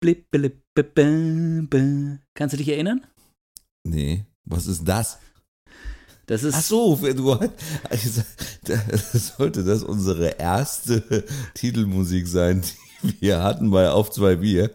Blip, blip. Kannst du dich erinnern? Nee, was ist das? Das ist Ach so, du, also, sollte das unsere erste Titelmusik sein, die wir hatten bei Auf zwei Bier.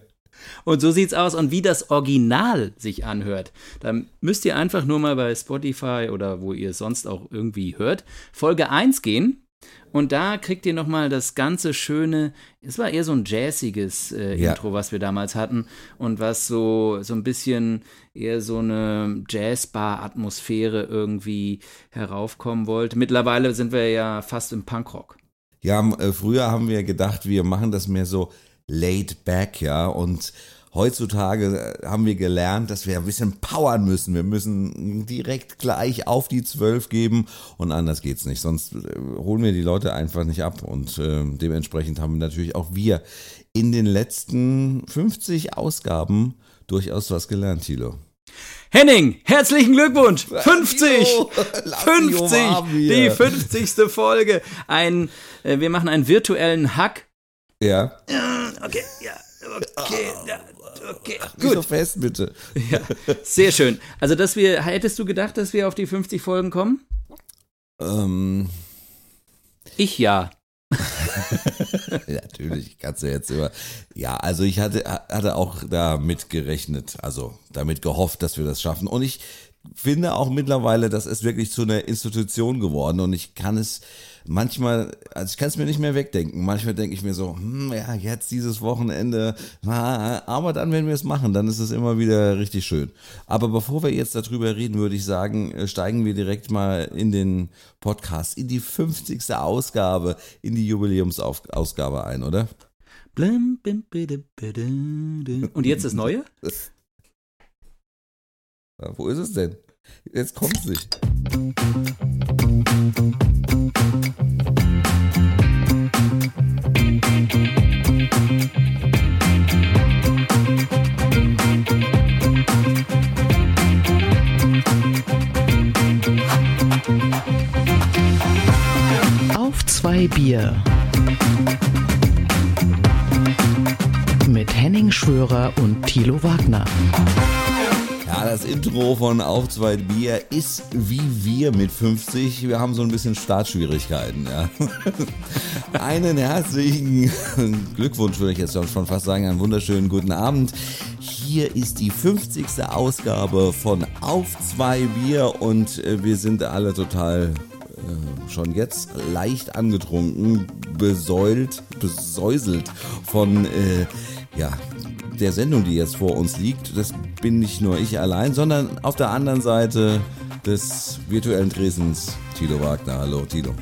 Und so sieht's aus. Und wie das Original sich anhört, da müsst ihr einfach nur mal bei Spotify oder wo ihr es sonst auch irgendwie hört, Folge 1 gehen. Und da kriegt ihr nochmal das ganze schöne, es war eher so ein jazziges äh, Ja. Intro, was wir damals hatten. Und was so, so ein bisschen eher so eine Jazzbar-Atmosphäre irgendwie heraufkommen wollte. Mittlerweile sind wir ja fast im Punkrock. Ja, äh, früher haben wir gedacht, wir machen das mehr so laid back, ja, und heutzutage äh, haben wir gelernt, dass wir ein bisschen powern müssen. Wir müssen direkt gleich auf die 12 geben und anders geht's nicht. Sonst äh, holen wir die Leute einfach nicht ab und äh, dementsprechend haben natürlich auch wir in den letzten 50 Ausgaben durchaus was gelernt, Thilo. Henning, herzlichen Glückwunsch! 50! Tilo, lass mich 50! umarmen Die hier. 50. Folge. Ein, äh, wir machen einen virtuellen Hack. Ja, Okay, ja, okay, ja, okay. nicht so fest bitte. Ja, sehr schön. Also, dass wir, hättest du gedacht, dass wir auf die 50 Folgen kommen? Ähm, Ich ja. Natürlich kannst du jetzt immer. Ja, also ich hatte, hatte auch damit gerechnet, also damit gehofft, dass wir das schaffen. Und ich finde auch mittlerweile, das ist wirklich zu einer Institution geworden und ich kann es manchmal, also ich kann es mir nicht mehr wegdenken. Manchmal denke ich mir so, hm, ja, jetzt dieses Wochenende, aber dann, wenn wir es machen, dann ist es immer wieder richtig schön. Aber bevor wir jetzt darüber reden, würde ich sagen, äh, steigen wir direkt mal in den Podcast, in die 50. Ausgabe, in die Jubiläumsausgabe ein, oder? Und jetzt das Neue? Wo ist es denn? Jetzt kommt es nicht. Bier. Mit Henning Schwörer und Thilo Wagner. Ja, das Intro von Auf zwei Bier ist wie wir mit 50. Wir haben so ein bisschen Startschwierigkeiten. Ja. Einen herzlichen Glückwunsch, würde ich jetzt schon fast sagen. Einen wunderschönen guten Abend. Hier ist die 50. Ausgabe von Auf zwei Bier und äh, wir sind alle total äh, schon jetzt leicht angetrunken, besäult, besäuselt von äh, ja, der Sendung, die jetzt vor uns liegt. Das bin nicht nur ich allein, sondern auf der anderen Seite des virtuellen Tresens Tilo Wagner. Hallo Tilo.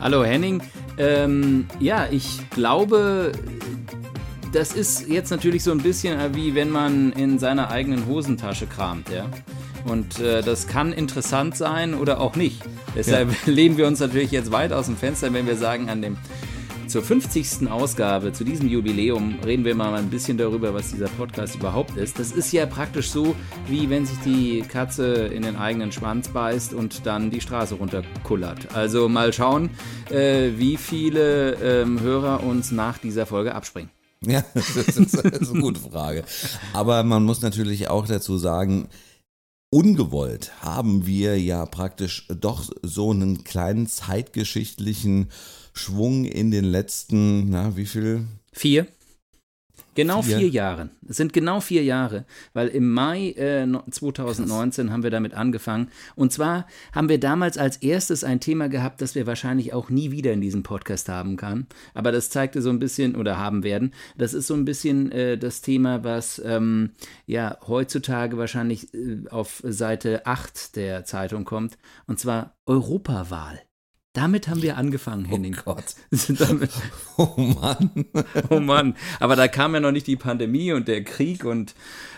Hallo Henning. Ähm, ja, ich glaube, das ist jetzt natürlich so ein bisschen wie wenn man in seiner eigenen Hosentasche kramt, ja. Und äh, das kann interessant sein oder auch nicht. Deshalb lehnen wir uns natürlich jetzt weit aus dem Fenster, wenn wir sagen, an dem zur 50. Ausgabe, zu diesem Jubiläum, reden wir mal ein bisschen darüber, was dieser Podcast überhaupt ist. Das ist ja praktisch so, wie wenn sich die Katze in den eigenen Schwanz beißt und dann die Straße runterkullert. Also mal schauen, äh, wie viele ähm, Hörer uns nach dieser Folge abspringen. Ja, das ist, das ist eine gute Frage. Aber man muss natürlich auch dazu sagen, ungewollt haben wir ja praktisch doch so einen kleinen zeitgeschichtlichen Schwung in den letzten, na, wie viel? Vier. Genau Vier. vier, Jahre. Es sind genau vier Jahre, weil im Mai äh, no- 2019 haben wir damit angefangen. Und zwar haben wir damals als erstes ein Thema gehabt, das wir wahrscheinlich auch nie wieder in diesem Podcast haben kann. Aber das zeigte so ein bisschen oder haben werden. Das ist so ein bisschen äh, das Thema, was ähm, ja heutzutage wahrscheinlich äh, auf Seite 8 der Zeitung kommt. Und zwar Europawahl. Damit haben wir angefangen, Henning. Gott. Damit, Oh Mann. Oh Mann, aber da kam ja noch nicht die Pandemie und der Krieg und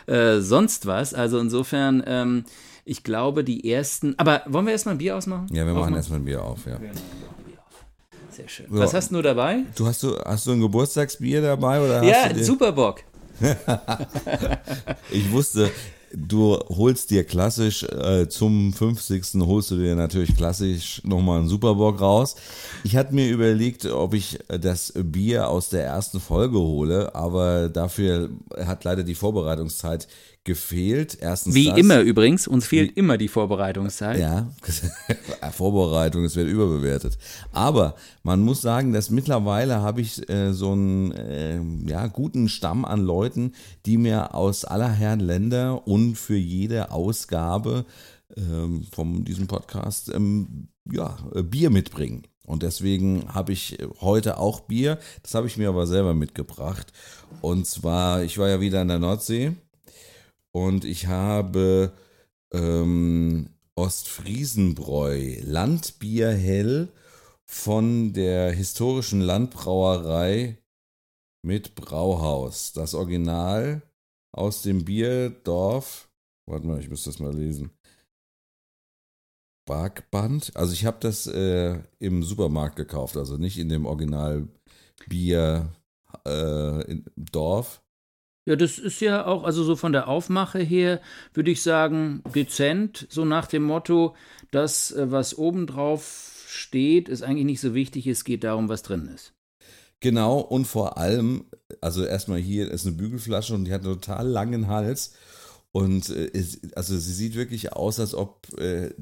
äh, sonst was. Also insofern, ähm, ich glaube, die ersten. Aber wollen wir erstmal ein Bier ausmachen? Ja, wir machen erstmal ein Bier auf, ja. Sehr schön. So. Was hast du dabei? Du hast du hast du ein Geburtstagsbier dabei oder hast Ja, Superbock. Ich wusste, du holst dir klassisch äh, zum 50. holst du dir natürlich klassisch nochmal einen Superbock raus. Ich hatte mir überlegt, ob ich das Bier aus der ersten Folge hole, aber dafür hat leider die Vorbereitungszeit gefehlt. Erstens Wie das. immer übrigens, uns fehlt immer die Vorbereitungszeit. Ja, Vorbereitung, es wird überbewertet. Aber man muss sagen, dass mittlerweile habe ich äh, so einen äh, ja, guten Stamm an Leuten, die mir aus aller Herren Länder und für jede Ausgabe ähm, von diesem Podcast ähm, ja, äh, Bier mitbringen. Und deswegen habe ich heute auch Bier. Das habe ich mir aber selber mitgebracht. Und zwar, ich war ja wieder in der Nordsee und ich habe ähm, Ostfriesenbräu, Landbier hell von der historischen Landbrauerei mit Brauhaus. Das Original aus dem Bierdorf. Warte mal, ich muss das mal lesen. Barkband. Also ich habe das äh, im Supermarkt gekauft, also nicht in dem Original Bier äh, Dorf. Ja, das ist ja auch, also so von der Aufmache her, würde ich sagen, dezent, so nach dem Motto, das, äh, was obendrauf steht, ist eigentlich nicht so wichtig, es geht darum, was drin ist. Genau, und vor allem, also erstmal hier ist eine Bügelflasche und die hat einen total langen Hals. Und äh, ist, also sie sieht wirklich aus, als ob äh,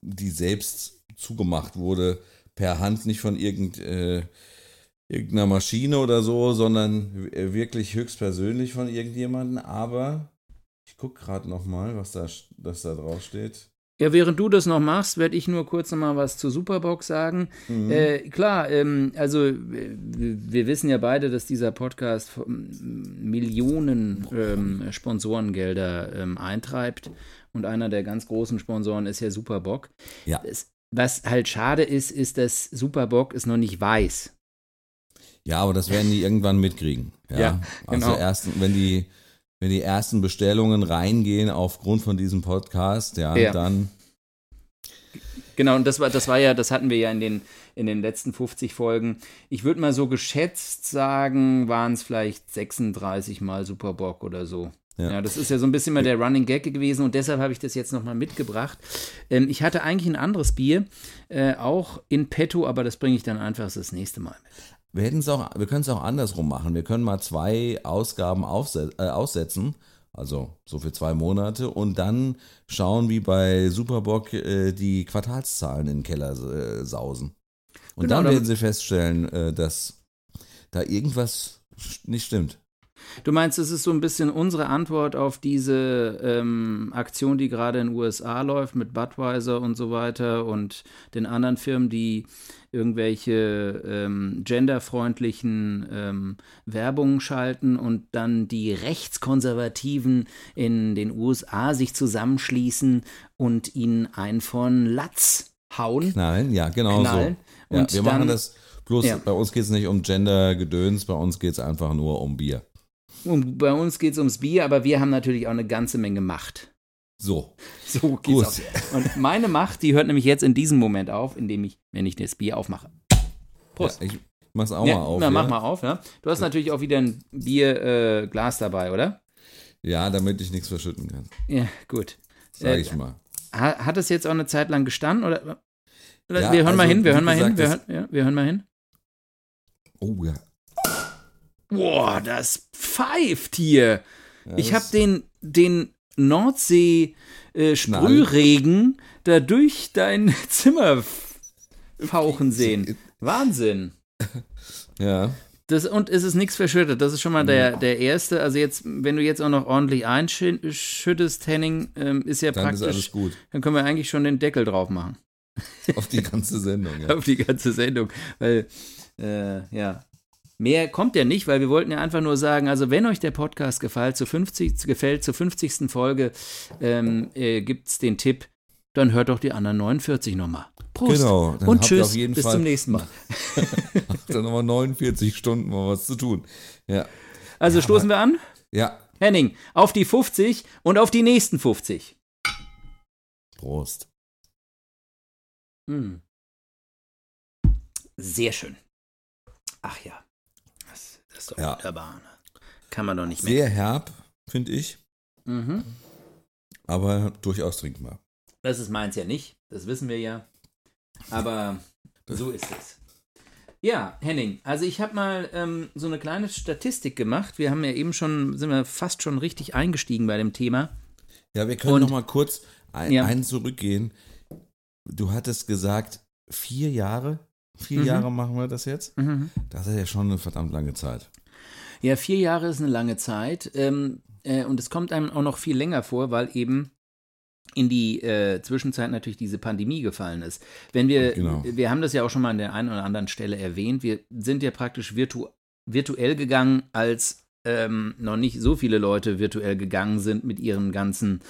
die selbst zugemacht wurde per Hand, nicht von irgend, äh, irgendeiner Maschine oder so, sondern wirklich höchstpersönlich von irgendjemandem. Aber ich gucke gerade nochmal, was da, was da drauf steht. Ja, während du das noch machst, werde ich nur kurz noch mal was zur Superbox sagen. Mhm. Äh, klar, ähm, also wir wissen ja beide, dass dieser Podcast Millionen ähm, Sponsorengelder ähm, eintreibt und einer der ganz großen Sponsoren ist ja Superbock. Ja. Das, was halt schade ist, ist, dass Superbock es noch nicht weiß. Ja, aber das werden die irgendwann mitkriegen. Ja, ja genau. Also erst, wenn die, wenn die ersten Bestellungen reingehen aufgrund von diesem Podcast, ja, ja. dann. Genau, und das war, das war ja, das hatten wir ja in den, in den letzten 50 Folgen. Ich würde mal so geschätzt sagen, waren es vielleicht 36 Mal Superbock oder so. Ja. ja. das ist ja so ein bisschen mal der Running Gag gewesen und deshalb habe ich das jetzt nochmal mitgebracht. Ähm, ich hatte eigentlich ein anderes Bier, äh, auch in petto, aber das bringe ich dann einfach das nächste Mal mit. Wir, auch, wir können es auch andersrum machen. Wir können mal zwei Ausgaben aufset, äh, aussetzen, also so für zwei Monate, und dann schauen, wie bei Superbock äh, die Quartalszahlen in den Keller äh, sausen. Und genau, dann werden sie feststellen, äh, dass da irgendwas nicht stimmt. Du meinst, es ist so ein bisschen unsere Antwort auf diese ähm, Aktion, die gerade in den USA läuft mit Budweiser und so weiter und den anderen Firmen, die irgendwelche ähm, genderfreundlichen ähm, Werbungen schalten und dann die Rechtskonservativen in den USA sich zusammenschließen und ihnen einen von Latz hauen. Knallen, ja, genau Knallen. so. Ja, wir dann, machen das, bloß ja. bei uns geht es nicht um Gender-Gedöns, bei uns geht es einfach nur um Bier. Und bei uns geht es ums Bier, aber wir haben natürlich auch eine ganze Menge Macht. So. So geht's Gut. Und meine Macht, die hört nämlich jetzt in diesem Moment auf, indem ich, wenn ich das Bier aufmache. Prost. Ja, ich mach's auch ja, mal auf. Na, mach mal auf, ja. Du hast natürlich auch wieder ein Bierglas äh, dabei, oder? Ja, damit ich nichts verschütten kann. Ja, gut. Sag äh, ich mal. Hat, hat es jetzt auch eine Zeit lang gestanden? Oder, oder ja, wir hören also, mal hin, wir hören mal hin, wir hören, ja, wir hören mal hin. Oh ja. Boah, das pfeift hier. Ja, ich habe den, den Nordsee-Sprühregen äh, da durch dein Zimmer fauchen sehen. Wahnsinn. Ja. Das, und es ist nichts verschüttet. Das ist schon mal der, der erste. Also jetzt, wenn du jetzt auch noch ordentlich einschüttest, Henning, ähm, ist ja dann praktisch. Ist alles gut. Dann können wir eigentlich schon den Deckel drauf machen. Auf die ganze Sendung, ja. Auf die ganze Sendung. Weil, äh, ja, Mehr kommt ja nicht, weil wir wollten ja einfach nur sagen, also wenn euch der Podcast gefällt, zur 50, gefällt, zur 50. Folge ähm, äh, gibt es den Tipp, dann hört doch die anderen 49 nochmal. Prost. Genau. Und tschüss, bis Fall, zum nächsten Mal. dann nochmal 49 Stunden mal was zu tun. Ja. Also ja, stoßen wir an? Ja. Henning, auf die 50 und auf die nächsten 50. Prost. Hm. Sehr schön. Ach ja ist doch ja. wunderbar. Ne? Kann man doch nicht mehr. Sehr herb, finde ich. Mhm. aber durchaus trinkbar. Das ist meins ja nicht, das wissen wir ja. Aber so ist es. Ja, Henning, also ich habe mal ähm, so eine kleine Statistik gemacht. Wir haben ja eben schon, sind wir fast schon richtig eingestiegen bei dem Thema. Ja, wir können Und- noch mal kurz ein, Ja. einen zurückgehen. Du hattest gesagt, vier Jahre? Vier Mhm. Jahre machen wir das jetzt? Das ist ja schon eine verdammt lange Zeit. Ja, vier Jahre ist eine lange Zeit. Ähm, äh, und es kommt einem auch noch viel länger vor, weil eben in die äh, Zwischenzeit natürlich diese Pandemie gefallen ist. Wenn wir, Genau. wir haben das ja auch schon mal an der einen oder anderen Stelle erwähnt, wir sind ja praktisch virtu virtuell gegangen, als ähm, noch nicht so viele Leute virtuell gegangen sind mit ihren ganzen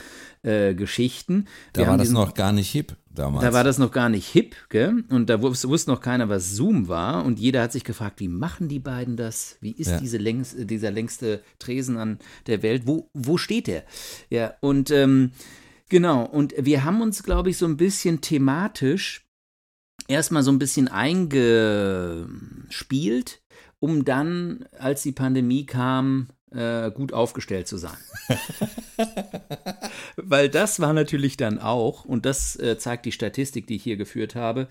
äh, Geschichten. Da Wir war das noch gar nicht hip damals. da war das noch gar nicht hip, gell? Und da wus- wusste noch keiner, was Zoom war. Und jeder hat sich gefragt, wie machen die beiden das? Wie ist Ja. diese längs, dieser längste Tresen an der Welt? Wo, wo steht der? Ja, und ähm, genau. Und wir haben uns, glaube ich, so ein bisschen thematisch erstmal so ein bisschen eingespielt, um dann, als die Pandemie kam, äh, gut aufgestellt zu sein. Weil das war natürlich dann auch, und das äh, zeigt die Statistik, die ich hier geführt habe,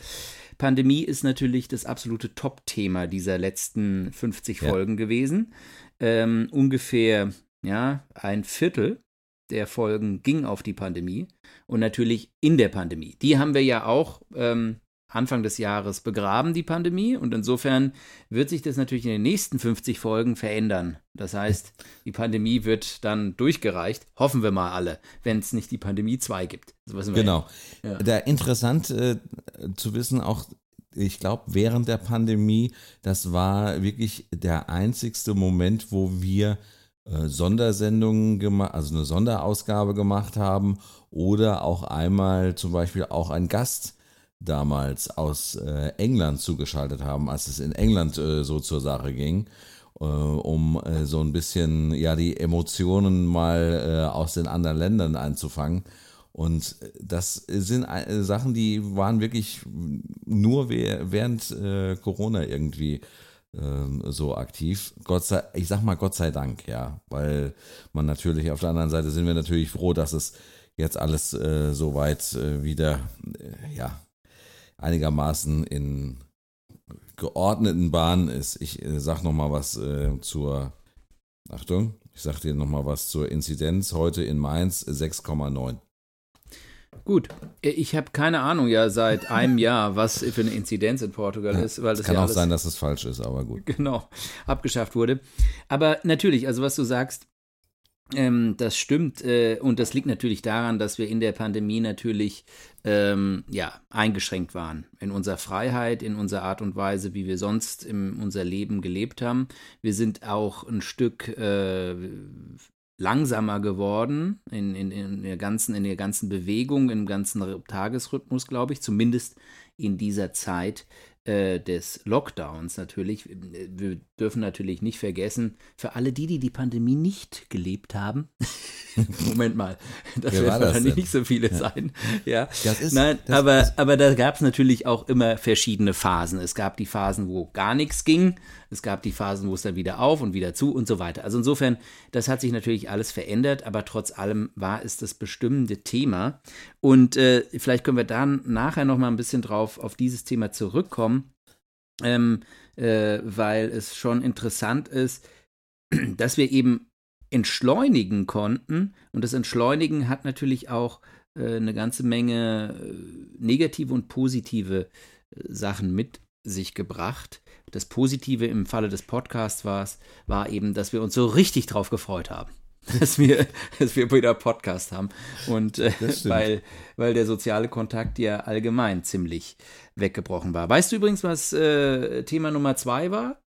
Pandemie ist natürlich das absolute Top-Thema dieser letzten 50 Ja. Folgen gewesen. Ähm, ungefähr, ja, ein Viertel der Folgen ging auf die Pandemie und natürlich in der Pandemie. Die haben wir ja auch ähm, Anfang des Jahres begraben, die Pandemie. Und insofern wird sich das natürlich in den nächsten 50 Folgen verändern. Das heißt, die Pandemie wird dann durchgereicht, hoffen wir mal alle, wenn es nicht die Pandemie 2 gibt. Genau. Ja. Da interessant äh, zu wissen, auch ich glaube, während der Pandemie, das war wirklich der einzigste Moment, wo wir äh, Sondersendungen gemacht, also eine Sonderausgabe gemacht haben oder auch einmal zum Beispiel auch ein Gast damals aus äh, England zugeschaltet haben, als es in England äh, so zur Sache ging, äh, um äh, so ein bisschen ja die Emotionen mal äh, aus den anderen Ländern einzufangen. Und das sind äh, Sachen, die waren wirklich nur während äh, Corona irgendwie ähm, so aktiv. Gott sei, ich sag mal Gott sei Dank, ja, weil man natürlich auf der anderen Seite sind wir natürlich froh, dass es jetzt alles äh, so weit wieder, ja, einigermaßen in geordneten Bahnen ist. Ich äh, sag noch mal was äh, zur, Achtung, ich sag dir noch mal was zur Inzidenz heute in Mainz 6,9. Gut, ich habe keine Ahnung ja seit einem Jahr, was für eine Inzidenz in Portugal ist, weil das Kann ja auch sein, dass es falsch ist, aber gut. genau abgeschafft wurde. Aber natürlich, also was du sagst, ähm, das stimmt äh, und das liegt natürlich daran, dass wir in der Pandemie natürlich ähm, ja eingeschränkt waren in unserer Freiheit, in unserer Art und Weise, wie wir sonst in unser Leben gelebt haben. Wir sind auch ein Stück äh, langsamer geworden in, in, in, der ganzen, in der ganzen Bewegung, im ganzen Tagesrhythmus, glaube ich, zumindest in dieser Zeit äh, des Lockdowns natürlich. Wir dürfen natürlich nicht vergessen, für alle die, die die Pandemie nicht gelebt haben, Moment mal, das Wer werden wahrscheinlich nicht so viele sein. Ja. Das ist- Nein, das aber, ist- aber da gab es natürlich auch immer verschiedene Phasen. Es gab die Phasen, wo gar nichts ging. Es gab die Phasen, wo es dann wieder auf und wieder zu und so weiter. Also insofern, das hat sich natürlich alles verändert, aber trotz allem war es das bestimmende Thema. Und äh, vielleicht können wir dann nachher noch mal ein bisschen drauf auf dieses Thema zurückkommen, ähm, äh, weil es schon interessant ist, dass wir eben entschleunigen konnten. Und das Entschleunigen hat natürlich auch äh, eine ganze Menge äh, negative und positive äh, Sachen mit sich gebracht. Das Positive im Falle des Podcasts war, war eben, dass wir uns so richtig drauf gefreut haben. Dass wir, dass wir wieder Podcast haben. Und äh, weil, weil der soziale Kontakt ja allgemein ziemlich weggebrochen war. Weißt du übrigens, was äh, Thema Nummer zwei war?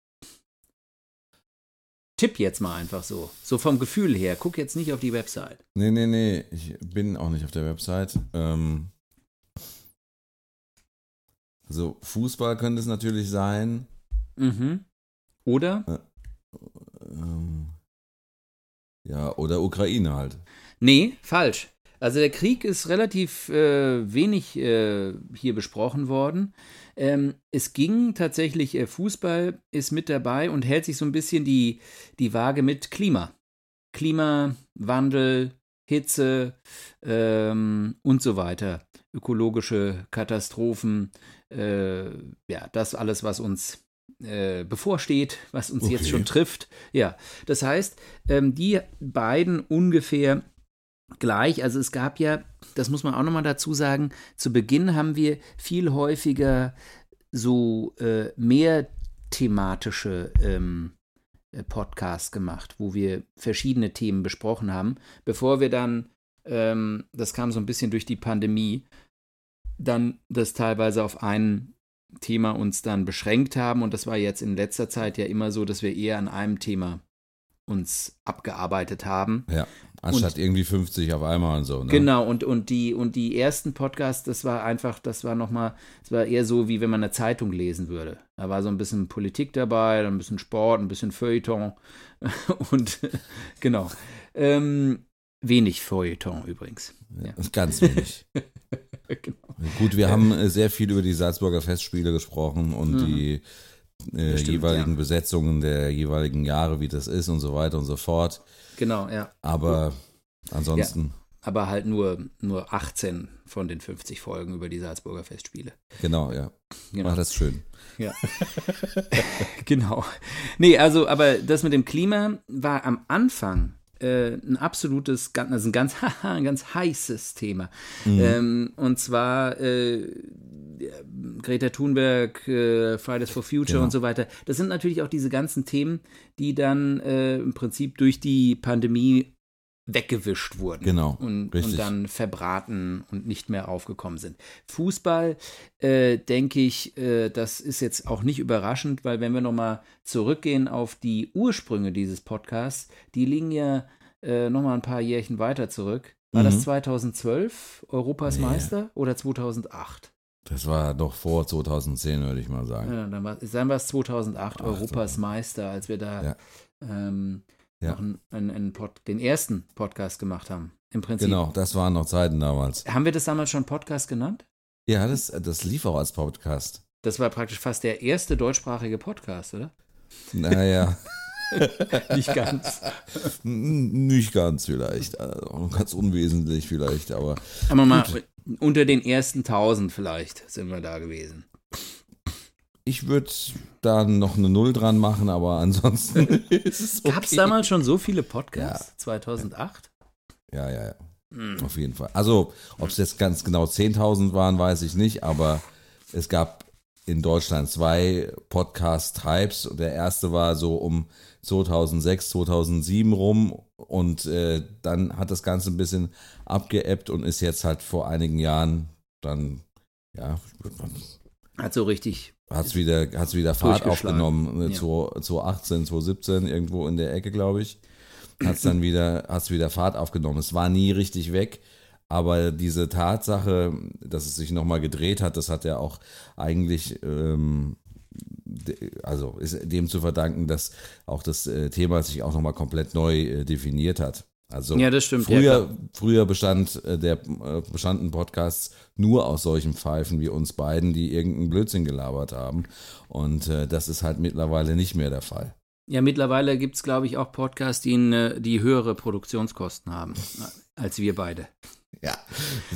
Tipp jetzt mal einfach so. So vom Gefühl her. Guck jetzt nicht auf die Website. Nee, nee, nee, ich bin auch nicht auf der Website. Ähm, also Fußball könnte es natürlich sein. Mhm. Oder? Ähm, ja, oder Ukraine halt. Nee, falsch. Also der Krieg ist relativ äh, wenig äh, hier besprochen worden. Ähm, es ging tatsächlich, äh, Fußball ist mit dabei und hält sich so ein bisschen die, die Waage mit Klima. Klimawandel, Hitze ähm, und so weiter, ökologische Katastrophen, äh, ja, das alles, was uns äh, bevorsteht, was uns okay. jetzt schon trifft. Ja, das heißt, ähm, die beiden ungefähr gleich. Also es gab ja, das muss man auch nochmal dazu sagen, zu Beginn haben wir viel häufiger so äh, mehr thematische ähm, äh, Podcasts gemacht, wo wir verschiedene Themen besprochen haben, bevor wir dann, ähm, das kam so ein bisschen durch die Pandemie, dann das teilweise auf ein Thema uns dann beschränkt haben. Und das war jetzt in letzter Zeit ja immer so, dass wir eher an einem Thema uns abgearbeitet haben. Ja, anstatt und, irgendwie 50 auf einmal und so. Ne? Genau, und, und, die, und die ersten Podcasts, das war einfach, das war nochmal, es war eher so, wie wenn man eine Zeitung lesen würde. Da war so ein bisschen Politik dabei, ein bisschen Sport, ein bisschen Feuilleton und genau. Ähm, wenig Feuilleton übrigens. Ja. Ganz wenig. genau. Gut, wir haben äh, sehr viel über die Salzburger Festspiele gesprochen und mhm. die äh, Stimmt, jeweiligen ja. Besetzungen der jeweiligen Jahre, wie das ist und so weiter und so fort. Genau, ja. Aber ansonsten. Ja, aber halt nur, nur 18 von den 50 Folgen über die Salzburger Festspiele. Genau, ja. Genau. Ach, das schön. Ja. genau. Nee, also, aber das mit dem Klima war am Anfang äh, ein absolutes, also ein ganz, ein ganz heißes Thema. Mhm. Ähm, und zwar äh, Greta Thunberg, äh, Fridays for Future genau. und so weiter. Das sind natürlich auch diese ganzen Themen, die dann äh, im Prinzip durch die Pandemie weggewischt wurden genau, und, und, dann verbraten und nicht mehr aufgekommen sind. Fußball, äh, denke ich, äh, das ist jetzt auch nicht überraschend, weil wenn wir nochmal zurückgehen auf die Ursprünge dieses Podcasts, die liegen ja äh, nochmal ein paar Jährchen weiter zurück. War mhm. das 2012 Europas nee. Meister oder 2008? Das war doch vor 2010, würde ich mal sagen. Ja, dann war, dann war es 2008 Ach, Europas so. Meister, als wir da ja. Ähm, ja. noch einen, einen, einen Pod, den ersten Podcast gemacht haben. Im Prinzip. Genau, das waren noch Zeiten damals. Haben wir das damals schon Podcast genannt? Ja, das, das lief auch als Podcast. Das war praktisch fast der erste deutschsprachige Podcast, oder? Naja. Nicht ganz. Nicht ganz vielleicht. Also ganz unwesentlich vielleicht, aber. Aber mal unter den ersten 1000 vielleicht sind wir da gewesen. Ich würde da noch eine Null dran machen, aber ansonsten ist es okay. Gab es damals schon so viele Podcasts? Ja. 2008? Ja, ja, ja. Mhm. Auf jeden Fall. Also, ob es jetzt ganz genau 10.000 waren, weiß ich nicht, aber es gab in Deutschland zwei Podcast-Types. Der erste war so um 2006, 2007 rum und äh, dann hat das Ganze ein bisschen abgeebbt und ist jetzt halt vor einigen Jahren dann, ja, hat so richtig. Hat es wieder, hat's wieder Fahrt aufgenommen, ja. 2018, 2017, irgendwo in der Ecke, glaube ich. Hat es dann wieder, hat's wieder Fahrt aufgenommen. Es war nie richtig weg. Aber diese Tatsache, dass es sich nochmal gedreht hat, das hat ja auch eigentlich ähm, also ist dem zu verdanken, dass auch das äh, Thema sich auch nochmal komplett neu äh, definiert hat. Also ja, das stimmt. Früher, ja, früher bestand äh, der bestanden Podcasts nur aus solchen Pfeifen wie uns beiden, die irgendeinen Blödsinn gelabert haben. Und das ist halt mittlerweile nicht mehr der Fall. Ja, mittlerweile gibt es, glaube ich, auch Podcasts, die, die höhere Produktionskosten haben als wir beide. Ja.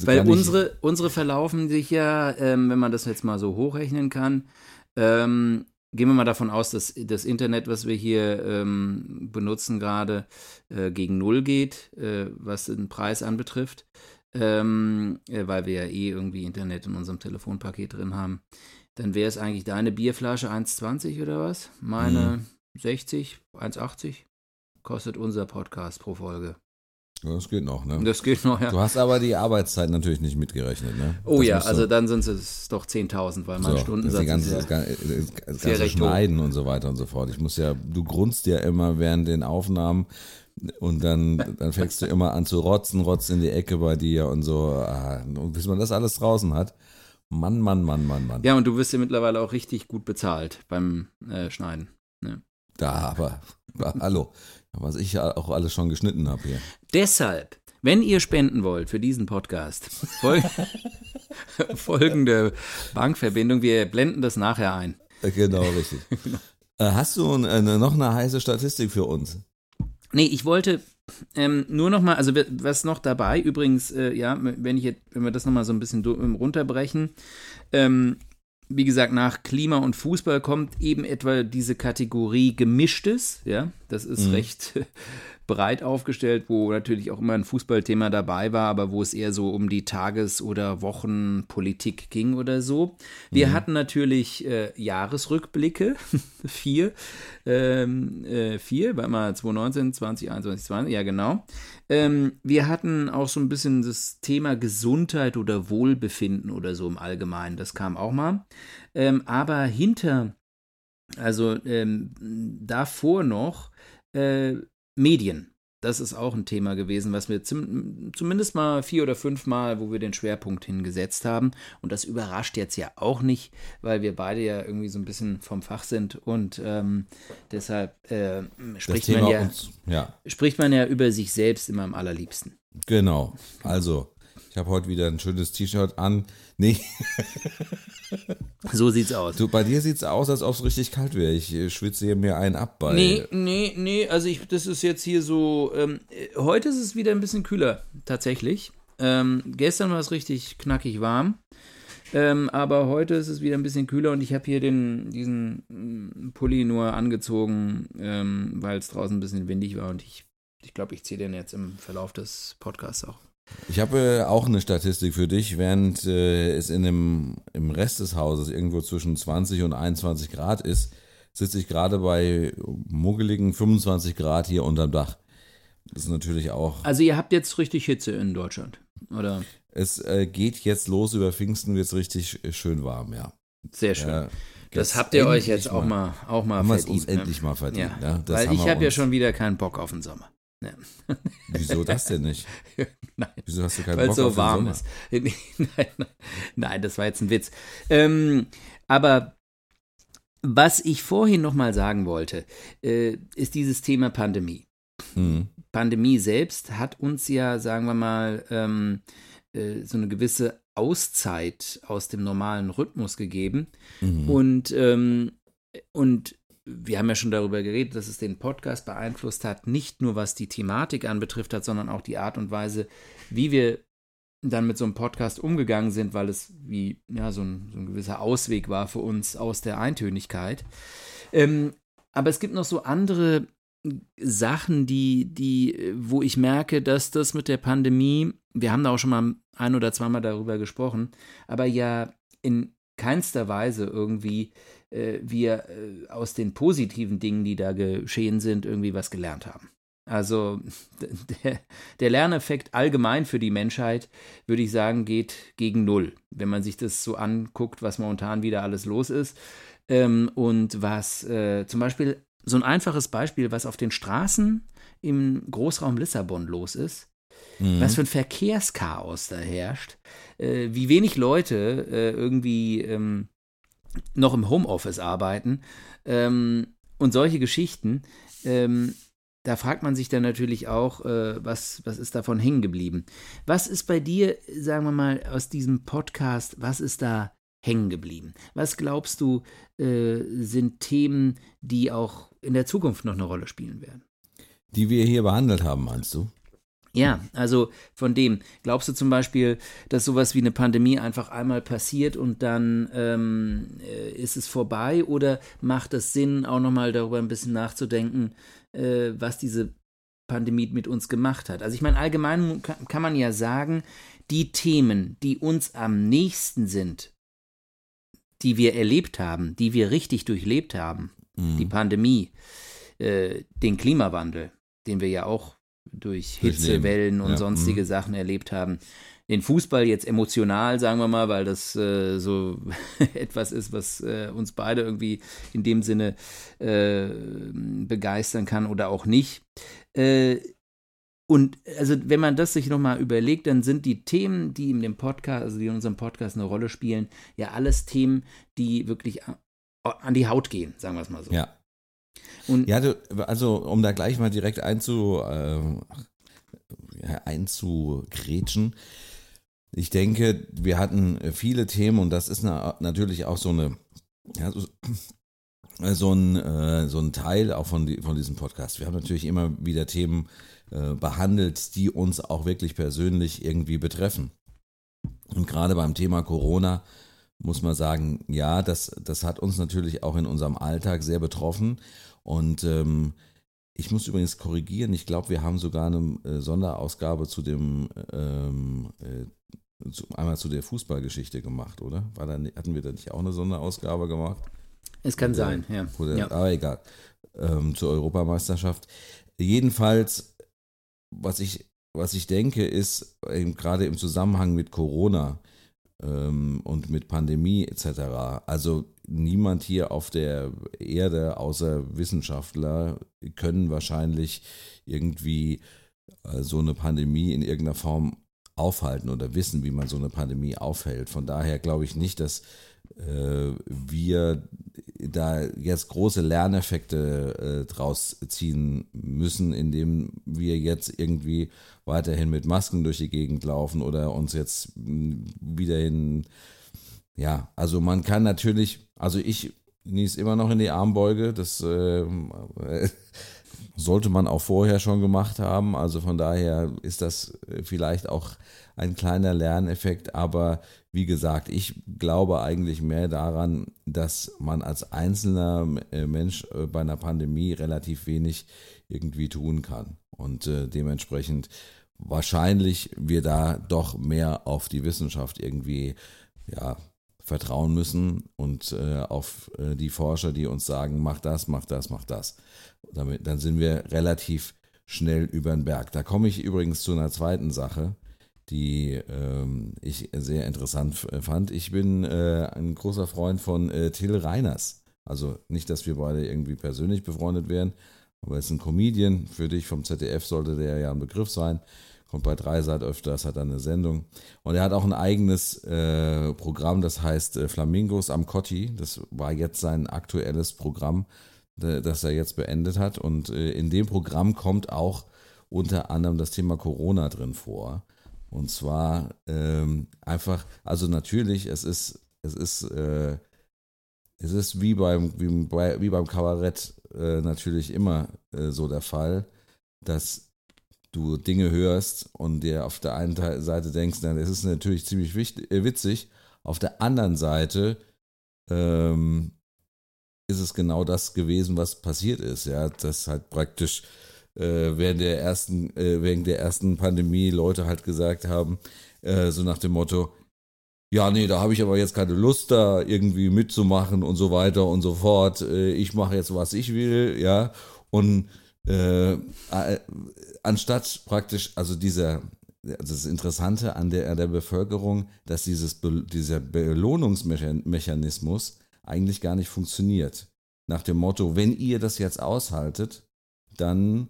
Weil unsere, unsere verlaufen sich ja, ähm, wenn man das jetzt mal so hochrechnen kann, ähm, gehen wir mal davon aus, dass das Internet, was wir hier ähm, benutzen gerade, äh, gegen Null geht, äh, was den Preis anbetrifft, ähm, äh, weil wir ja eh irgendwie Internet in unserem Telefonpaket drin haben. Dann wäre es eigentlich deine Bierflasche 1,20 oder was? Meine mhm. 60, 1,80 kostet unser Podcast pro Folge. Ja, das geht noch, ne? Das geht noch, ja. Du hast aber die Arbeitszeit natürlich nicht mitgerechnet, ne? Oh das ja, also dann sind es doch 10.000, weil mein so, Stundensatz ganze, ist ja das, das ganze Schneiden hoch. und so weiter und so fort. Ich muss ja, du grunzt ja immer während den Aufnahmen und dann, dann fängst du immer an zu rotzen, rotzt in die Ecke bei dir und so, ah, bis man das alles draußen hat. Mann, Mann, Mann, Mann, Mann. Ja, und du wirst ja mittlerweile auch richtig gut bezahlt beim äh, Schneiden. Ne? Da, aber, hallo, was ich ja auch alles schon geschnitten habe hier. Deshalb, wenn ihr spenden wollt für diesen Podcast, fol folgende Bankverbindung, wir blenden das nachher ein. Genau, richtig. Äh, hast du äh, noch eine heiße Statistik für uns? Nee, ich wollte ähm, nur noch mal, also was noch dabei, übrigens, äh, ja, wenn ich jetzt, wenn wir das noch mal so ein bisschen ähm, runterbrechen, ähm, wie gesagt, nach Klima und Fußball kommt eben etwa diese Kategorie Gemischtes, ja, das ist mhm. recht breit aufgestellt, wo natürlich auch immer ein Fußballthema dabei war, aber wo es eher so um die Tages- oder Wochenpolitik ging oder so. Wir mhm. hatten natürlich äh, Jahresrückblicke, vier, ähm, äh, vier, warte mal, 2019, 2021, 20, ja genau. Ähm, wir hatten auch so ein bisschen das Thema Gesundheit oder Wohlbefinden oder so im Allgemeinen, das kam auch mal. Ähm, aber hinter, also ähm, davor noch, äh, Medien. Das ist auch ein Thema gewesen, was wir zum, zumindest mal vier oder fünf Mal, wo wir den Schwerpunkt hingesetzt haben. Und das überrascht jetzt ja auch nicht, weil wir beide ja irgendwie so ein bisschen vom Fach sind und ähm, deshalb äh, spricht, man ja, uns, ja. spricht man ja über sich selbst immer am allerliebsten. Genau. Also, ich habe heute wieder ein schönes T-Shirt an. Nee. so sieht's aus. Du, bei dir sieht's aus, als ob es richtig kalt wäre. Ich äh, schwitze hier mir einen ab bei. Nee, nee, nee. Also ich, das ist jetzt hier so. Ähm, heute ist es wieder ein bisschen kühler, tatsächlich. Ähm, gestern war es richtig knackig warm. Ähm, aber heute ist es wieder ein bisschen kühler und ich habe hier den, diesen mm, Pulli nur angezogen, ähm, weil es draußen ein bisschen windig war und ich, ich glaube, ich ziehe den jetzt im Verlauf des Podcasts auch ich habe äh, auch eine Statistik für dich, während äh, es in dem, im Rest des Hauses irgendwo zwischen 20 und 21 Grad ist, sitze ich gerade bei muggeligen 25 Grad hier unterm Dach. Das ist natürlich auch. Also ihr habt jetzt richtig Hitze in Deutschland, oder? Es äh, geht jetzt los, über Pfingsten wird es richtig schön warm, ja. Sehr schön. Ja, das habt ihr euch jetzt auch mal, auch mal haben verdient. Uns ne? endlich mal verdient. Ja, ja weil ich habe ja schon wieder keinen Bock auf den Sommer. Ja. Wieso das denn nicht? nein. Wieso hast du keinen Weil Bock so auf warm ist. nein, nein, nein, das war jetzt ein Witz. Ähm, aber was ich vorhin noch mal sagen wollte, äh, ist dieses Thema Pandemie. Mhm. Pandemie selbst hat uns ja, sagen wir mal, ähm, äh, so eine gewisse Auszeit aus dem normalen Rhythmus gegeben. Mhm. Und, ähm, und wir haben ja schon darüber geredet, dass es den Podcast beeinflusst hat, nicht nur was die Thematik anbetrifft hat, sondern auch die Art und Weise, wie wir dann mit so einem Podcast umgegangen sind, weil es wie ja so ein, so ein gewisser Ausweg war für uns aus der Eintönigkeit. Ähm, aber es gibt noch so andere Sachen, die, die, wo ich merke, dass das mit der Pandemie, wir haben da auch schon mal ein oder zweimal darüber gesprochen, aber ja in keinster Weise irgendwie äh, wir äh, aus den positiven Dingen, die da geschehen sind, irgendwie was gelernt haben. Also der, der, Lerneffekt allgemein für die Menschheit, würde ich sagen, geht gegen Null, wenn man sich das so anguckt, was momentan wieder alles los ist. Ähm, und was äh, zum Beispiel so ein einfaches Beispiel, was auf den Straßen im Großraum Lissabon los ist, mhm. was für ein Verkehrschaos da herrscht, äh, wie wenig Leute äh, irgendwie ähm, noch im Homeoffice arbeiten ähm, und solche Geschichten. Ähm, da fragt man sich dann natürlich auch, äh, was, was ist davon hängen geblieben? Was ist bei dir, sagen wir mal, aus diesem Podcast, was ist da hängen geblieben? Was glaubst du, äh, sind Themen, die auch in der Zukunft noch eine Rolle spielen werden? Die wir hier behandelt haben, meinst du? Ja, also von dem. Glaubst du zum Beispiel, dass sowas wie eine Pandemie einfach einmal passiert und dann ähm, äh, ist es vorbei? Oder macht es Sinn, auch nochmal darüber ein bisschen nachzudenken, äh, was diese Pandemie mit uns gemacht hat? Also ich meine, allgemein kann, kann man ja sagen, die Themen, die uns am nächsten sind, die wir erlebt haben, die wir richtig durchlebt haben, mhm. die Pandemie, äh, den Klimawandel, den wir ja auch durch Hitzewellen und ja. sonstige mhm. Sachen erlebt haben. Den Fußball jetzt emotional, sagen wir mal, weil das äh, so etwas ist, was äh, uns beide irgendwie in dem Sinne äh, begeistern kann oder auch nicht. Äh, und also wenn man das sich nochmal überlegt, dann sind die Themen, die in dem Podcast, also die in unserem Podcast eine Rolle spielen, ja alles Themen, die wirklich an die Haut gehen, sagen wir es mal so. Ja. Und ja, du, also um da gleich mal direkt einzu, äh, einzugrätschen. Ich denke, wir hatten viele Themen und das ist eine, natürlich auch so eine, ja, so, äh, so ein, äh, so ein Teil auch von, die, von diesem Podcast. Wir haben natürlich immer wieder Themen äh, behandelt, die uns auch wirklich persönlich irgendwie betreffen. Und gerade beim Thema Corona muss man sagen, ja, das, das hat uns natürlich auch in unserem Alltag sehr betroffen. Und ähm, ich muss übrigens korrigieren, ich glaube, wir haben sogar eine äh, Sonderausgabe zu dem, ähm, äh, zu, einmal zu der Fußballgeschichte gemacht, oder? War da, hatten wir da nicht auch eine Sonderausgabe gemacht? Es kann sein, ja. Oder, ja. Aber egal. Ähm, zur Europameisterschaft. Jedenfalls, was ich, was ich denke, ist, gerade im Zusammenhang mit Corona ähm, und mit Pandemie etc., also niemand hier auf der Erde außer Wissenschaftler können wahrscheinlich irgendwie äh, so eine Pandemie in irgendeiner Form aufhalten oder wissen, wie man so eine Pandemie aufhält. Von daher glaube ich nicht, dass äh, wir da jetzt große Lerneffekte äh, draus ziehen müssen, indem wir jetzt irgendwie weiterhin mit Masken durch die Gegend laufen oder uns jetzt wieder in, ja, also man kann natürlich, also ich genieße immer noch in die Armbeuge, das äh, sollte man auch vorher schon gemacht haben, also von daher ist das vielleicht auch ein kleiner Lerneffekt, aber wie gesagt, ich glaube eigentlich mehr daran, dass man als einzelner äh, Mensch äh, bei einer Pandemie relativ wenig irgendwie tun kann. Und äh, dementsprechend wahrscheinlich wir da doch mehr auf die Wissenschaft irgendwie ja, vertrauen müssen und äh, auf äh, die Forscher, die uns sagen, mach das, mach das, mach das. Damit, dann sind wir relativ schnell über den Berg. Da komme ich übrigens zu einer zweiten Sache die ähm, ich sehr interessant fand. Ich bin äh, ein großer Freund von äh, Till Reiners. Also nicht, dass wir beide irgendwie persönlich befreundet wären, aber er ist ein Comedian. Für dich vom ZDF sollte der ja ein Begriff sein. Kommt bei Dreisat öfters, hat eine Sendung. Und er hat auch ein eigenes äh, Programm, das heißt äh, Flamingos am Cotti. Das war jetzt sein aktuelles Programm, das er jetzt beendet hat. Und äh, in dem Programm kommt auch unter anderem das Thema Corona drin vor. Und zwar ähm, einfach, also natürlich, es ist, es ist, äh, es ist wie beim, wie, wie beim Kabarett äh, natürlich immer äh, so der Fall, dass du Dinge hörst und dir auf der einen Seite denkst, das ist natürlich ziemlich wichtig, äh, witzig, auf der anderen Seite ähm, ist es genau das gewesen, was passiert ist. Ja, das halt praktisch äh, während der ersten, äh, während der ersten Pandemie Leute halt gesagt haben, äh, so nach dem Motto, ja, nee, da habe ich aber jetzt keine Lust, da irgendwie mitzumachen und so weiter und so fort. Äh, ich mache jetzt, was ich will, ja. Und äh, anstatt praktisch, also dieser, also das Interessante an der, an der Bevölkerung, dass dieses, dieser Belohnungsmechanismus eigentlich gar nicht funktioniert. Nach dem Motto, wenn ihr das jetzt aushaltet, dann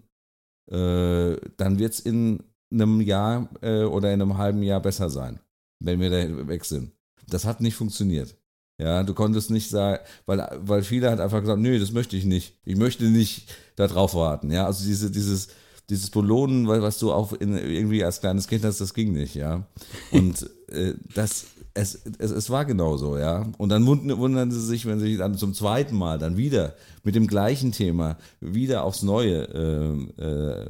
äh, dann wird es in einem Jahr äh, oder in einem halben Jahr besser sein, wenn wir da weg sind. Das hat nicht funktioniert. Ja, du konntest nicht sagen, weil, weil viele hat einfach gesagt, nö, das möchte ich nicht. Ich möchte nicht darauf warten. Ja, also diese, dieses, dieses Belohnen, was du auch in, irgendwie als kleines Kind hast, das ging nicht, ja. Und äh, das, es, es, es war genauso, ja. Und dann wundern sie sich, wenn sie dann zum zweiten Mal dann wieder mit dem gleichen Thema wieder aufs Neue äh, äh,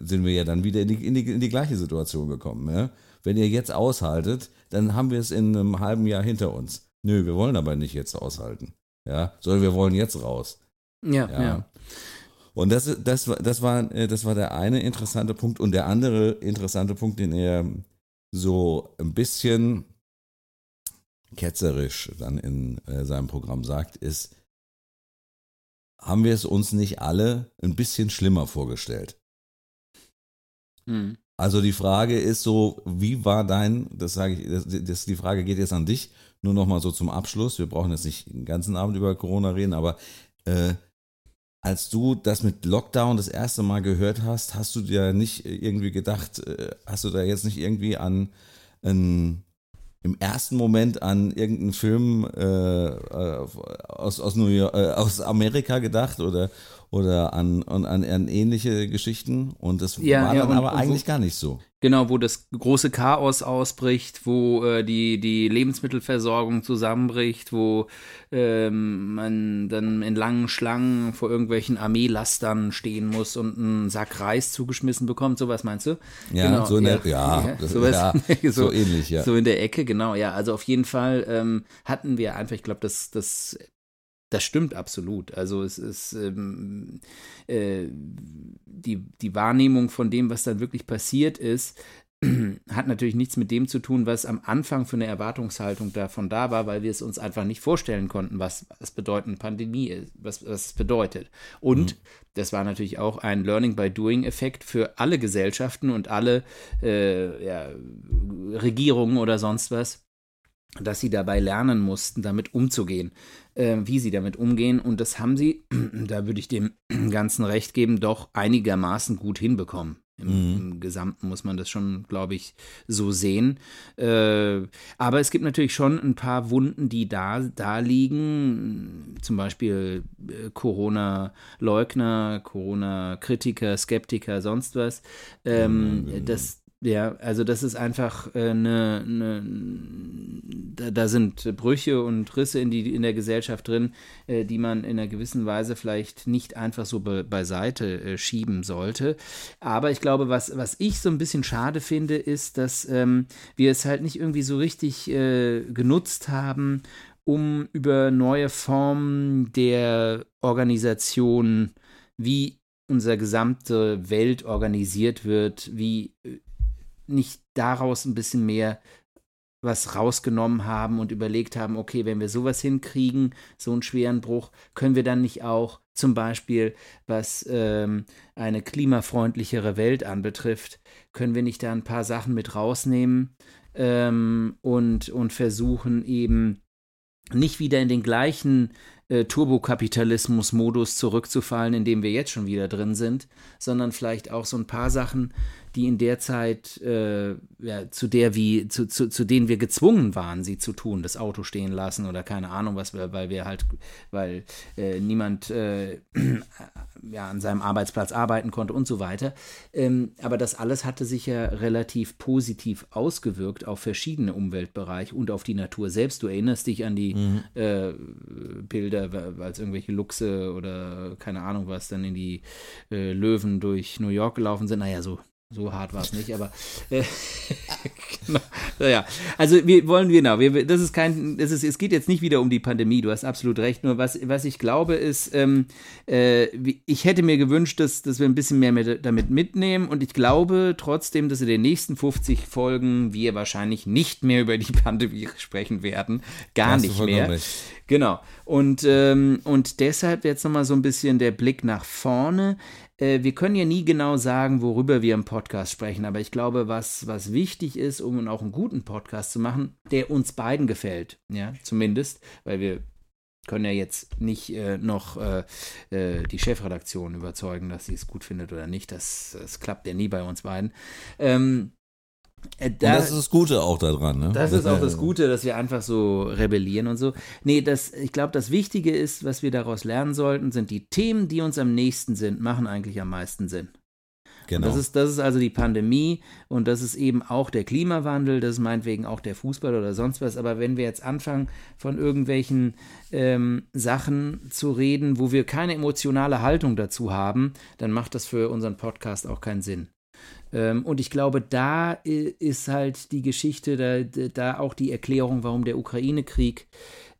sind wir ja dann wieder in die, in, die, in die gleiche Situation gekommen. Ja? Wenn ihr jetzt aushaltet, dann haben wir es in einem halben Jahr hinter uns. Nö, wir wollen aber nicht jetzt aushalten. Ja, sondern wir wollen jetzt raus. Ja, ja. ja. Und das, das, das, war, äh, das war der eine interessante Punkt. Und der andere interessante Punkt, den er so ein bisschen ketzerisch dann in äh, seinem Programm sagt, ist, haben wir es uns nicht alle ein bisschen schlimmer vorgestellt? Mhm. Also die Frage ist so, wie war dein, das sage ich, das, das, die Frage geht jetzt an dich, nur nochmal so zum Abschluss. Wir brauchen jetzt nicht den ganzen Abend über Corona reden, aber äh, als du das mit Lockdown das erste Mal gehört hast, hast du dir nicht irgendwie gedacht, äh, hast du da jetzt nicht irgendwie an ein im ersten Moment an irgendeinen Film äh, äh aus, aus, York, äh, aus Amerika gedacht oder, oder an, an, an ähnliche Geschichten. Und das Ja, war ja, dann und- aber und wo- eigentlich gar nicht so. Genau, wo das große Chaos ausbricht, wo äh, die, die Lebensmittelversorgung zusammenbricht, wo ähm, man dann in langen Schlangen vor irgendwelchen Armeelastern stehen muss und einen Sack Reis zugeschmissen bekommt. Sowas meinst du? Ja, so in der- ja, das- sowas, ja, so ähnlich, ja. So in der Ecke, genau, ja. Also auf jeden Fall ähm, hatten wir einfach, ich glaube, das, das das stimmt absolut. Also es ist ähm, äh, die, die Wahrnehmung von dem, was dann wirklich passiert ist, hat natürlich nichts mit dem zu tun, was am Anfang für eine Erwartungshaltung davon da war, weil wir es uns einfach nicht vorstellen konnten, was das bedeutende Pandemie ist, was, was es bedeutet. Und das war natürlich auch ein Learning by Doing Effekt für alle Gesellschaften und alle äh, ja, Regierungen oder sonst was dass sie dabei lernen mussten, damit umzugehen, äh, wie sie damit umgehen. Und das haben sie, da würde ich dem Ganzen recht geben, doch einigermaßen gut hinbekommen. Im, Mhm. im Gesamten muss man das schon, glaube ich, so sehen. Äh, aber es gibt natürlich schon ein paar Wunden, die da, da liegen. Zum Beispiel äh, Corona-Leugner, Corona-Kritiker, Skeptiker, sonst was. Ähm, das, ja, also das ist einfach äh, eine, eine da, da sind Brüche und Risse in, die, in der Gesellschaft drin, äh, die man in einer gewissen Weise vielleicht nicht einfach so be, beiseite äh, schieben sollte. Aber ich glaube, was, was ich so ein bisschen schade finde, ist, dass ähm, wir es halt nicht irgendwie so richtig äh, genutzt haben, um über neue Formen der Organisation, wie unsere gesamte Welt organisiert wird, wie nicht daraus ein bisschen mehr was rausgenommen haben und überlegt haben, okay, wenn wir sowas hinkriegen, so einen schweren Bruch, können wir dann nicht auch zum Beispiel, was ähm, eine klimafreundlichere Welt anbetrifft, können wir nicht da ein paar Sachen mit rausnehmen ähm, und, und versuchen eben nicht wieder in den gleichen äh, Turbokapitalismus-Modus zurückzufallen, in dem wir jetzt schon wieder drin sind, sondern vielleicht auch so ein paar Sachen, die in der Zeit, äh, ja, zu der wie, zu, zu, zu denen wir gezwungen waren, sie zu tun, das Auto stehen lassen oder keine Ahnung was, wir- weil wir halt, weil äh, niemand äh, ja, an seinem Arbeitsplatz arbeiten konnte und so weiter. Ähm, aber das alles hatte sich ja relativ positiv ausgewirkt auf verschiedene Umweltbereiche und auf die Natur selbst. Du erinnerst dich an die äh, Bilder, wa- als irgendwelche Luchse oder keine Ahnung was dann in die äh, Löwen durch New York gelaufen sind. Naja, so so hart war es nicht, aber äh, genau. Naja, also wir wollen genau, wir, das ist kein, das ist, es geht jetzt nicht wieder um die Pandemie. Du hast absolut recht. Nur was, was ich glaube ist, ähm, äh, ich hätte mir gewünscht, dass, dass wir ein bisschen mehr mit, damit mitnehmen. Und ich glaube trotzdem, dass in den nächsten 50 Folgen wir wahrscheinlich nicht mehr über die Pandemie sprechen werden, gar nicht mehr. recht. Genau. Und, ähm, und deshalb jetzt nochmal so ein bisschen der Blick nach vorne. Äh, wir können ja nie genau sagen, worüber wir im Podcast sprechen, aber ich glaube, was, was wichtig ist, um auch einen guten Podcast zu machen, der uns beiden gefällt, ja, zumindest, weil wir können ja jetzt nicht äh, noch äh, äh, die Chefredaktion überzeugen, dass sie es gut findet oder nicht. Das, das klappt ja nie bei uns beiden. Ähm, äh, Und das ist das Gute auch daran, ne? das ist auch das Gute, dass wir einfach so rebellieren und so. Nee, das, ich glaube, das Wichtige ist, was wir daraus lernen sollten, sind die Themen, die uns am nächsten sind, machen eigentlich am meisten Sinn. Genau. Das, ist, das ist also die Pandemie und das ist eben auch der Klimawandel, das ist meinetwegen auch der Fußball oder sonst was. Aber wenn wir jetzt anfangen, von irgendwelchen ähm, Sachen zu reden, wo wir keine emotionale Haltung dazu haben, dann macht das für unseren Podcast auch keinen Sinn. Ähm, und ich glaube, da i- ist halt die Geschichte, da, da auch die Erklärung, warum der Ukraine-Krieg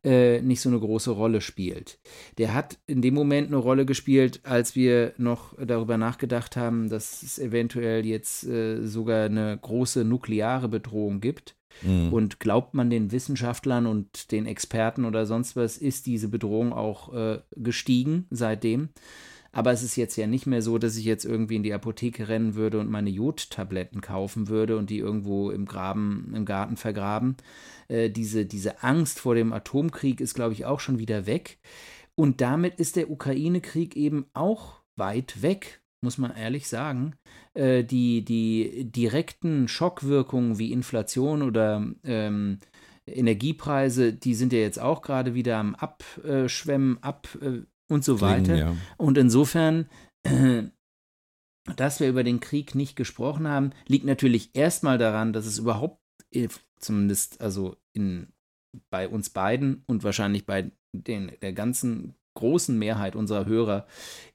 äh, nicht so eine große Rolle spielt. Der hat in dem Moment eine Rolle gespielt, als wir noch darüber nachgedacht haben, dass es eventuell jetzt äh, sogar eine große nukleare Bedrohung gibt. Mhm. Und glaubt man den Wissenschaftlern und den Experten oder sonst was, ist diese Bedrohung auch äh, gestiegen seitdem. Aber es ist jetzt ja nicht mehr so, dass ich jetzt irgendwie in die Apotheke rennen würde und meine Jodtabletten kaufen würde und die irgendwo im Graben, im Garten vergraben. Äh, diese, diese Angst vor dem Atomkrieg ist, glaube ich, auch schon wieder weg. Und damit ist der Ukraine-Krieg eben auch weit weg, muss man ehrlich sagen. Äh, die, die direkten Schockwirkungen wie Inflation oder ähm, Energiepreise, die sind ja jetzt auch gerade wieder am Abschwemmen, ab, äh, und so weiter. Klingen, ja. Und insofern, äh, dass wir über den Krieg nicht gesprochen haben, liegt natürlich erstmal daran, dass es überhaupt, äh, zumindest also in, bei uns beiden und wahrscheinlich bei den, der ganzen großen Mehrheit unserer Hörer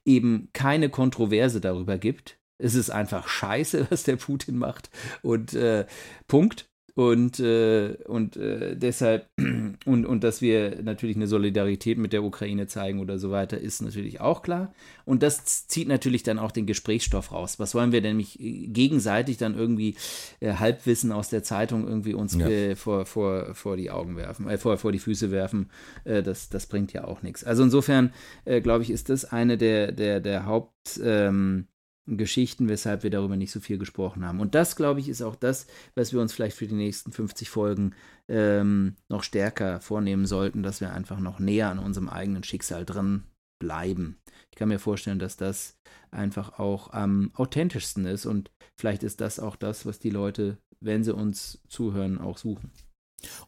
eben keine Kontroverse darüber gibt. Es ist einfach scheiße, was der Putin macht. Und äh, Punkt. Und, äh, und äh, deshalb, und, und dass wir natürlich eine Solidarität mit der Ukraine zeigen oder so weiter, ist natürlich auch klar. Und das zieht natürlich dann auch den Gesprächsstoff raus. Was wollen wir denn nämlich gegenseitig dann irgendwie äh, Halbwissen aus der Zeitung irgendwie uns Ja. äh, vor, vor, vor die Augen werfen, äh, vor, vor die Füße werfen? Äh, das, das bringt ja auch nichts. Also insofern, äh, glaube ich, ist das eine der, der, der Haupt. Ähm, Geschichten, weshalb wir darüber nicht so viel gesprochen haben. Und das, glaube ich, ist auch das, was wir uns vielleicht für die nächsten 50 Folgen ähm, noch stärker vornehmen sollten, dass wir einfach noch näher an unserem eigenen Schicksal drin bleiben. Ich kann mir vorstellen, dass das einfach auch am authentischsten ist und vielleicht ist das auch das, was die Leute, wenn sie uns zuhören, auch suchen.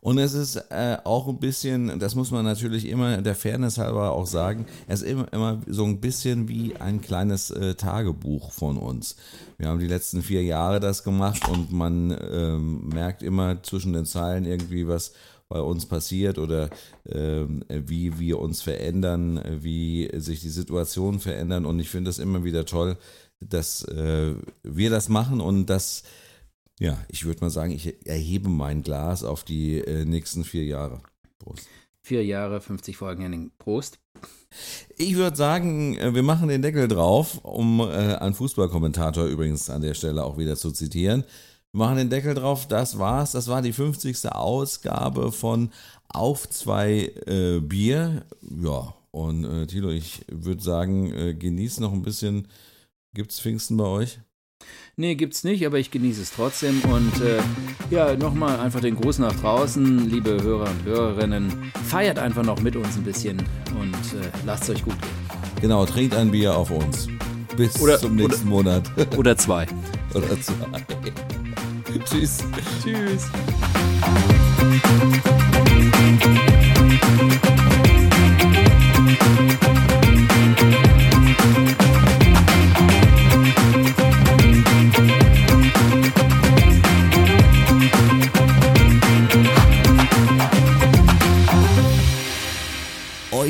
Und es ist äh, auch ein bisschen, das muss man natürlich immer der Fairness halber auch sagen, es ist immer, immer so ein bisschen wie ein kleines äh, Tagebuch von uns. Wir haben die letzten vier Jahre das gemacht und man ähm, merkt immer zwischen den Zeilen irgendwie, was bei uns passiert oder ähm, wie wir uns verändern, wie sich die Situationen verändern. Und ich finde es immer wieder toll, dass äh, wir das machen und dass ja, ich würde mal sagen, ich erhebe mein Glas auf die äh, nächsten vier Jahre. Prost. Vier Jahre, 50 Folgen, Henning. Prost. Ich würde sagen, äh, wir machen den Deckel drauf, um äh, einen Fußballkommentator übrigens an der Stelle auch wieder zu zitieren. Wir machen den Deckel drauf, das war's. Das war die 50. Ausgabe von Auf zwei äh, Bier. Ja, und äh, Thilo, ich würde sagen, äh, genieß noch ein bisschen. Gibt's Pfingsten bei euch? Nee, gibt's nicht, aber ich genieße es trotzdem. Und äh, ja, nochmal einfach den Gruß nach draußen, liebe Hörer und Hörerinnen. Feiert einfach noch mit uns ein bisschen und äh, lasst es euch gut gehen. Genau, trinkt ein Bier auf uns. Bis Oder- zum nächsten Monat. Oder zwei. Oder zwei. Tschüss. Tschüss.